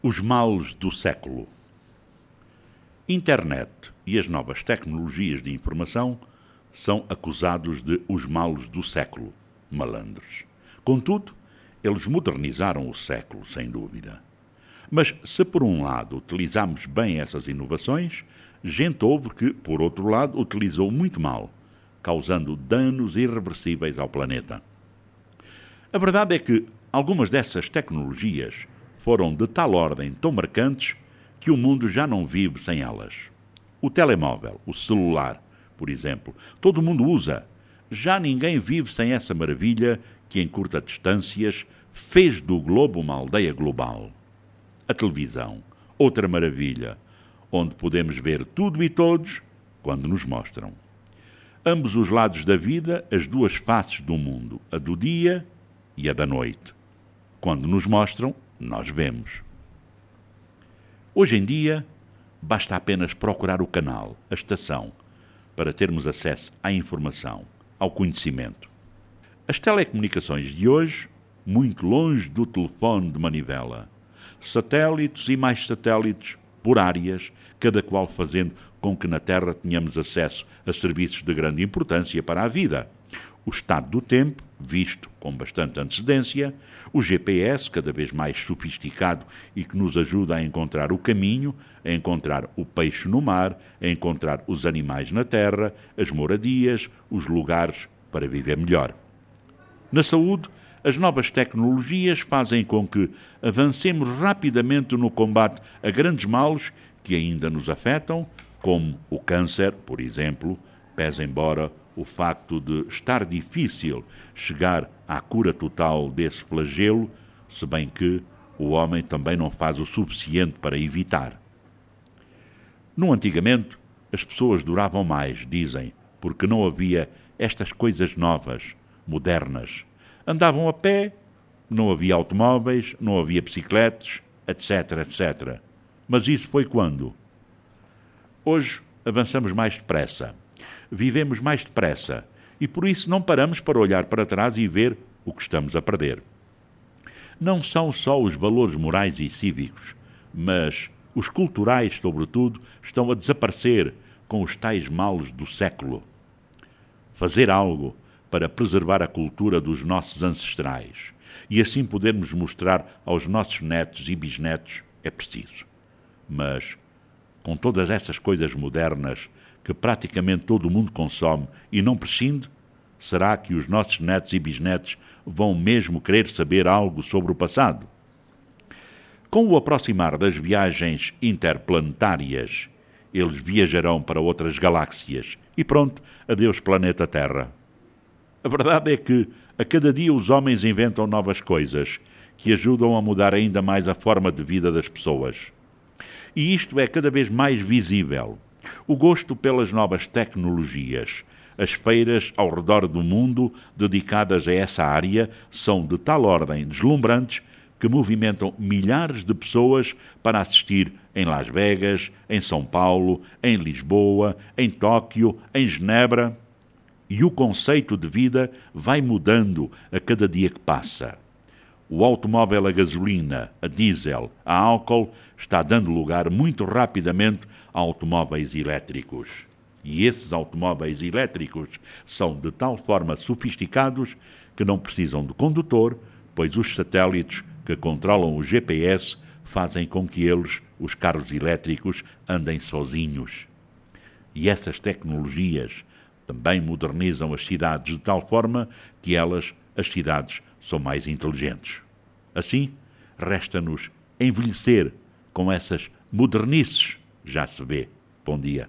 Os males do século. Internet e as novas tecnologias de informação são acusados de os males do século, malandros. Contudo, eles modernizaram o século, sem dúvida. Mas se por um lado utilizamos bem essas inovações, gente houve que, por outro lado, utilizou muito mal, causando danos irreversíveis ao planeta. A verdade é que algumas dessas tecnologias foram de tal ordem tão marcantes que o mundo já não vive sem elas. O telemóvel, o celular, por exemplo, todo mundo usa. Já ninguém vive sem essa maravilha que, em curtas distâncias, fez do globo uma aldeia global. A televisão, outra maravilha, onde podemos ver tudo e todos quando nos mostram. Ambos os lados da vida, as duas faces do mundo, a do dia e a da noite. Quando nos mostram, nós vemos. Hoje em dia, basta apenas procurar o canal, a estação, para termos acesso à informação, ao conhecimento. As telecomunicações de hoje, muito longe do telefone de manivela, satélites e mais satélites por áreas, cada qual fazendo com que na Terra tenhamos acesso a serviços de grande importância para a vida o estado do tempo, visto com bastante antecedência, o GPS, cada vez mais sofisticado e que nos ajuda a encontrar o caminho, a encontrar o peixe no mar, a encontrar os animais na terra, as moradias, os lugares para viver melhor. Na saúde, as novas tecnologias fazem com que avancemos rapidamente no combate a grandes males que ainda nos afetam, como o câncer, por exemplo, pese embora o facto de estar difícil chegar à cura total desse flagelo, se bem que o homem também não faz o suficiente para evitar. No antigamente, as pessoas duravam mais, dizem, porque não havia estas coisas novas, modernas. Andavam a pé, não havia automóveis, não havia bicicletas, etc, etc. Mas isso foi quando? Hoje avançamos mais depressa vivemos mais depressa e por isso não paramos para olhar para trás e ver o que estamos a perder. Não são só os valores morais e cívicos, mas os culturais, sobretudo, estão a desaparecer com os tais males do século. Fazer algo para preservar a cultura dos nossos ancestrais e assim podermos mostrar aos nossos netos e bisnetos é preciso. Mas, com todas essas coisas modernas que praticamente todo o mundo consome e não prescinde, será que os nossos netos e bisnetos vão mesmo querer saber algo sobre o passado? Com o aproximar das viagens interplanetárias, eles viajarão para outras galáxias e pronto, adeus planeta Terra. A verdade é que a cada dia os homens inventam novas coisas que ajudam a mudar ainda mais a forma de vida das pessoas. E isto é cada vez mais visível. O gosto pelas novas tecnologias. As feiras ao redor do mundo dedicadas a essa área são de tal ordem deslumbrantes que movimentam milhares de pessoas para assistir em Las Vegas, em São Paulo, em Lisboa, em Tóquio, em Genebra. E o conceito de vida vai mudando a cada dia que passa. O automóvel a gasolina, a diesel, a álcool está dando lugar muito rapidamente automóveis elétricos. E esses automóveis elétricos são de tal forma sofisticados que não precisam de condutor, pois os satélites que controlam o GPS fazem com que eles, os carros elétricos, andem sozinhos. E essas tecnologias também modernizam as cidades de tal forma que elas, as cidades, são mais inteligentes. Assim, resta-nos envelhecer com essas modernices. Já se vê. Bom dia.